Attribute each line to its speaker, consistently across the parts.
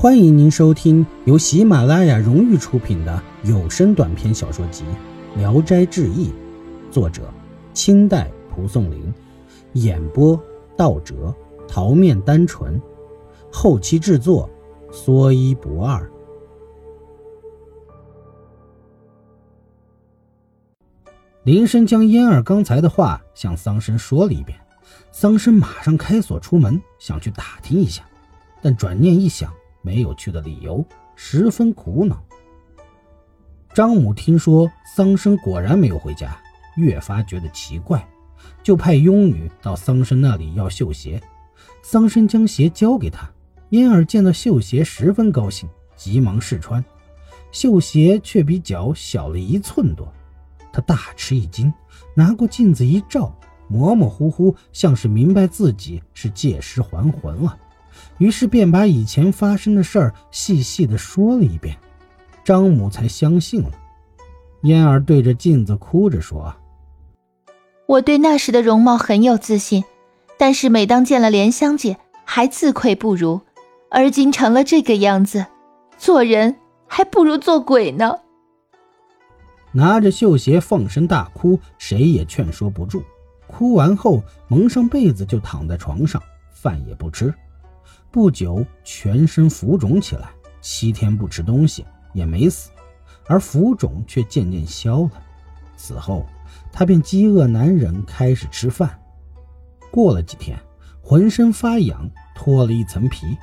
Speaker 1: 欢迎您收听由喜马拉雅荣誉出品的有声短篇小说集《聊斋志异》，作者清代蒲松龄，演播道哲、桃面单纯，后期制作说一不二。林深将嫣儿刚才的话向桑生说了一遍，桑生马上开锁出门，想去打听一下，但转念一想。没有去的理由，十分苦恼。张母听说桑生果然没有回家，越发觉得奇怪，就派佣女到桑生那里要绣鞋。桑生将鞋交给他，嫣儿见到绣鞋十分高兴，急忙试穿，绣鞋却比脚小了一寸多。他大吃一惊，拿过镜子一照，模模糊糊，像是明白自己是借尸还魂了。于是便把以前发生的事儿细细的说了一遍，张母才相信了。嫣儿对着镜子哭着说：“
Speaker 2: 我对那时的容貌很有自信，但是每当见了莲香姐，还自愧不如。而今成了这个样子，做人还不如做鬼呢。”
Speaker 1: 拿着绣鞋放声大哭，谁也劝说不住。哭完后，蒙上被子就躺在床上，饭也不吃。不久，全身浮肿起来，七天不吃东西也没死，而浮肿却渐渐消了。此后，他便饥饿难忍，开始吃饭。过了几天，浑身发痒，脱了一层皮。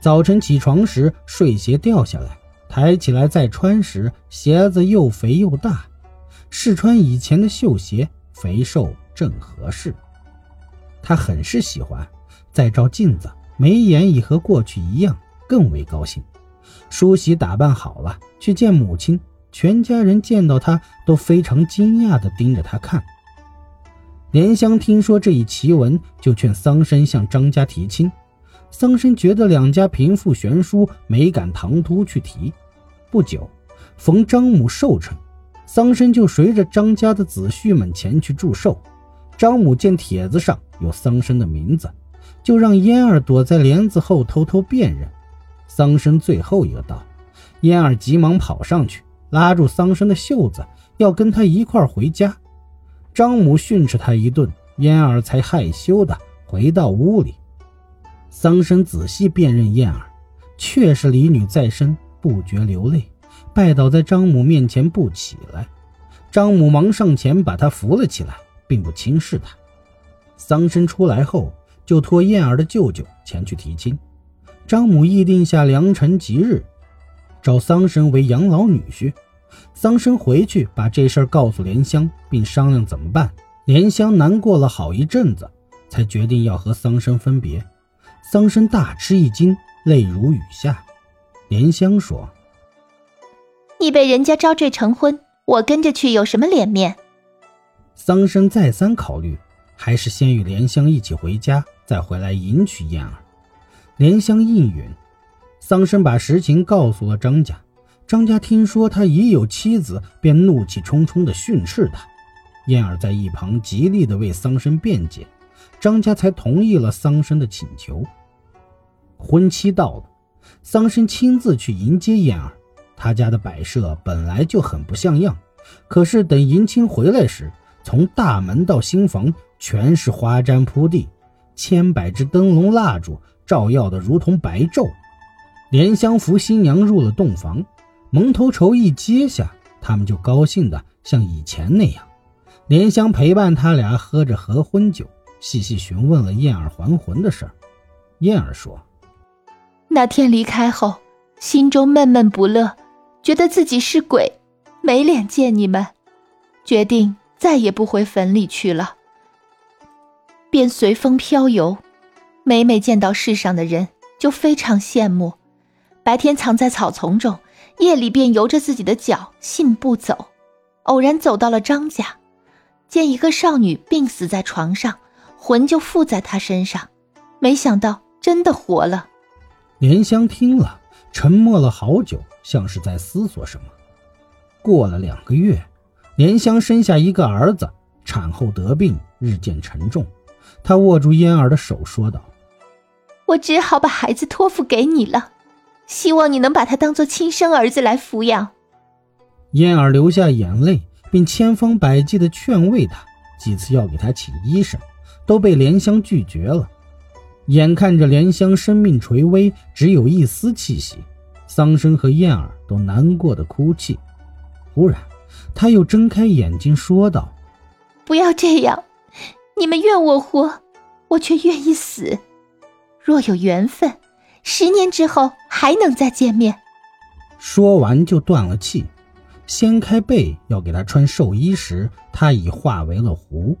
Speaker 1: 早晨起床时，睡鞋掉下来，抬起来再穿时，鞋子又肥又大。试穿以前的绣鞋，肥瘦正合适。他很是喜欢，再照镜子。眉眼已和过去一样，更为高兴。梳洗打扮好了，去见母亲。全家人见到他都非常惊讶地盯着他看。莲香听说这一奇闻，就劝桑参向张家提亲。桑参觉得两家贫富悬殊，没敢唐突去提。不久，逢张母寿辰，桑参就随着张家的子婿们前去祝寿。张母见帖子上有桑参的名字。就让嫣儿躲在帘子后偷偷辨认。桑生最后一个到，嫣儿急忙跑上去，拉住桑生的袖子，要跟他一块回家。张母训斥他一顿，嫣儿才害羞的回到屋里。桑生仔细辨认燕儿，确是李女在身，不觉流泪，拜倒在张母面前不起来。张母忙上前把他扶了起来，并不轻视他。桑生出来后。就托燕儿的舅舅前去提亲，张母议定下良辰吉日，找桑生为养老女婿。桑生回去把这事儿告诉莲香，并商量怎么办。莲香难过了好一阵子，才决定要和桑生分别。桑生大吃一惊，泪如雨下。莲香说：“
Speaker 2: 你被人家招赘成婚，我跟着去有什么脸面？”
Speaker 1: 桑生再三考虑，还是先与莲香一起回家。再回来迎娶燕儿，莲香应允。桑生把实情告诉了张家，张家听说他已有妻子，便怒气冲冲地训斥他。燕儿在一旁极力地为桑生辩解，张家才同意了桑生的请求。婚期到了，桑生亲自去迎接燕儿。他家的摆设本来就很不像样，可是等迎亲回来时，从大门到新房全是花毡铺地。千百支灯笼蜡烛照耀的如同白昼，莲香扶新娘入了洞房，蒙头绸一揭下，他们就高兴的像以前那样。莲香陪伴他俩喝着合婚酒，细细询问了燕儿还魂的事儿。燕儿说：“
Speaker 2: 那天离开后，心中闷闷不乐，觉得自己是鬼，没脸见你们，决定再也不回坟里去了。”便随风飘游，每每见到世上的人，就非常羡慕。白天藏在草丛中，夜里便由着自己的脚信步走。偶然走到了张家，见一个少女病死在床上，魂就附在她身上，没想到真的活了。
Speaker 1: 莲香听了，沉默了好久，像是在思索什么。过了两个月，莲香生下一个儿子，产后得病，日渐沉重。他握住嫣儿的手，说道：“
Speaker 2: 我只好把孩子托付给你了，希望你能把他当做亲生儿子来抚养。
Speaker 1: 燕儿流下眼泪，并千方百计地劝慰他，几次要给他请医生，都被莲香拒绝了。眼看着莲香生命垂危，只有一丝气息，桑生和燕儿都难过的哭泣。忽然，他又睁开眼睛说道：“
Speaker 2: 不要这样，你们愿我活，我却愿意死。若有缘分，十年之后还能再见面。”
Speaker 1: 说完就断了气。掀开被要给他穿寿衣时，他已化为了狐。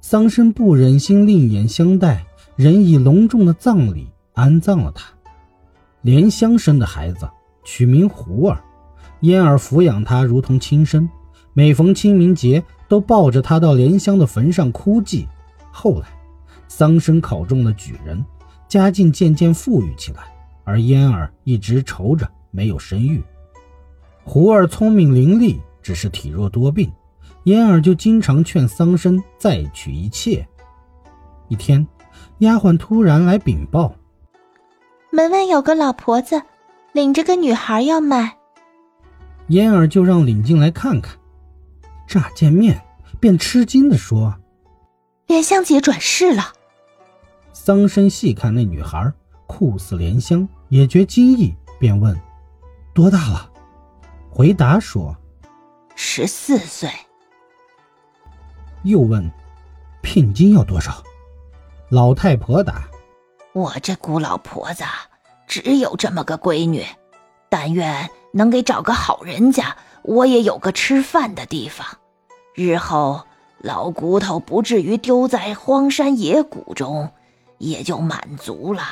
Speaker 1: 桑生不忍心另眼相待，仍以隆重的葬礼安葬了他。莲香生的孩子取名胡儿，嫣儿抚养他如同亲生，每逢清明节都抱着他到莲香的坟上哭祭。后来，桑生考中了举人，家境渐渐富裕起来，而嫣儿一直愁着没有生育。胡儿聪明伶俐，只是体弱多病，嫣儿就经常劝桑生再娶一妾。一天，丫鬟突然来禀报，
Speaker 2: 门外有个老婆子，领着个女孩要卖。
Speaker 1: 嫣儿就让领进来看看。乍见面，便吃惊地说：“
Speaker 2: 莲香姐转世了。”
Speaker 1: 桑生细看那女孩，酷似莲香，也觉惊异，便问：“多大了？”回答说：“
Speaker 2: 十四岁。”
Speaker 1: 又问：“聘金要多少？”老太婆答：“
Speaker 3: 我这孤老婆子只有这么个闺女，但愿能给找个好人家，我也有个吃饭的地方，日后老骨头不至于丢在荒山野谷中，也就满足了。”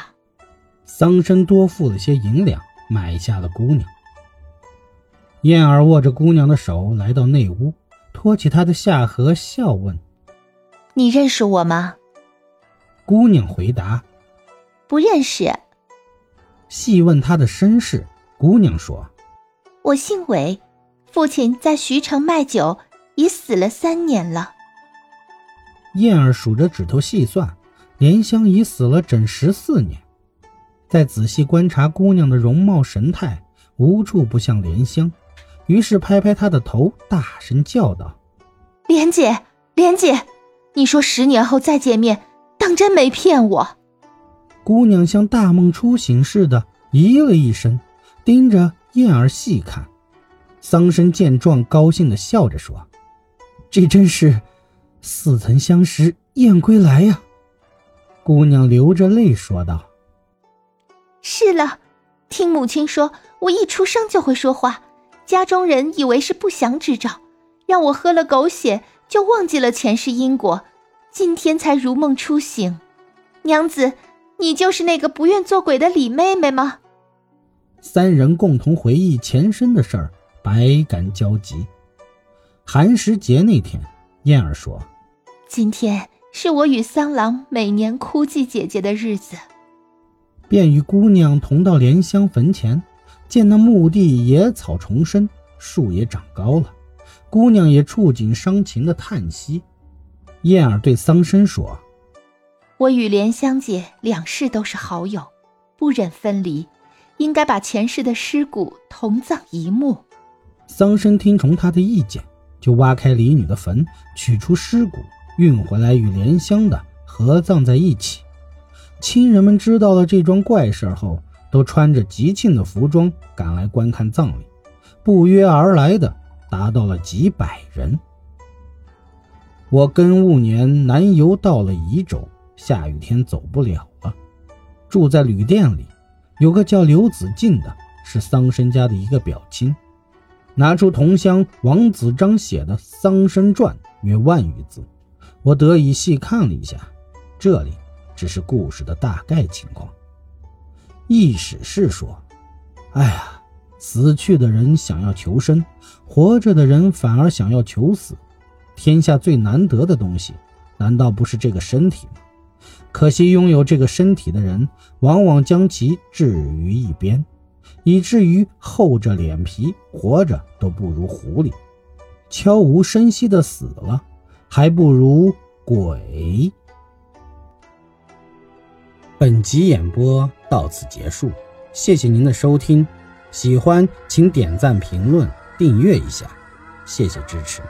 Speaker 1: 桑生多付了些银两，买下了姑娘。燕儿握着姑娘的手来到内屋，托起她的下颌，笑问：“
Speaker 2: 你认识我吗？”
Speaker 1: 姑娘回答：“
Speaker 2: 不认识。”
Speaker 1: 细问她的身世，姑娘说：“
Speaker 2: 我姓韦，父亲在徐城卖酒，已死了三年了。”
Speaker 1: 燕儿数着指头细算，莲香已死了整十四年。再仔细观察姑娘的容貌神态，无处不像莲香。于是拍拍她的头，大声叫道：“
Speaker 2: 莲姐，莲姐，你说十年后再见面，当真没骗我？”
Speaker 1: 姑娘像大梦初醒似的，咦了一声，盯着燕儿细看。桑生见状，高兴的笑着说：“这真是似曾相识燕归来呀！”姑娘流着泪说道：“
Speaker 2: 是了，听母亲说，我一出生就会说话。”家中人以为是不祥之兆，让我喝了狗血，就忘记了前世因果，今天才如梦初醒。娘子，你就是那个不愿做鬼的李妹妹吗？
Speaker 1: 三人共同回忆前身的事儿，百感交集。寒食节那天，燕儿说：“
Speaker 2: 今天是我与桑郎每年哭祭姐姐的日子。”
Speaker 1: 便与姑娘同到莲香坟前。见那墓地野草丛生，树也长高了，姑娘也触景伤情的叹息。燕儿对桑生说：“
Speaker 2: 我与莲香姐两世都是好友，不忍分离，应该把前世的尸骨同葬一墓。”
Speaker 1: 桑生听从他的意见，就挖开李女的坟，取出尸骨，运回来与莲香的合葬在一起。亲人们知道了这桩怪事后。都穿着吉庆的服装赶来观看葬礼，不约而来的达到了几百人。我庚午年南游到了宜州，下雨天走不了了，住在旅店里。有个叫刘子敬的，是桑生家的一个表亲，拿出同乡王子章写的《桑生传》约万余字，我得以细看了一下，这里只是故事的大概情况。意史是说：“哎呀，死去的人想要求生，活着的人反而想要求死。天下最难得的东西，难道不是这个身体吗？可惜拥有这个身体的人，往往将其置于一边，以至于厚着脸皮活着都不如狐狸，悄无声息的死了，还不如鬼。”本集演播到此结束。谢谢您的收听，喜欢请点赞、评论、订阅一下，谢谢支持。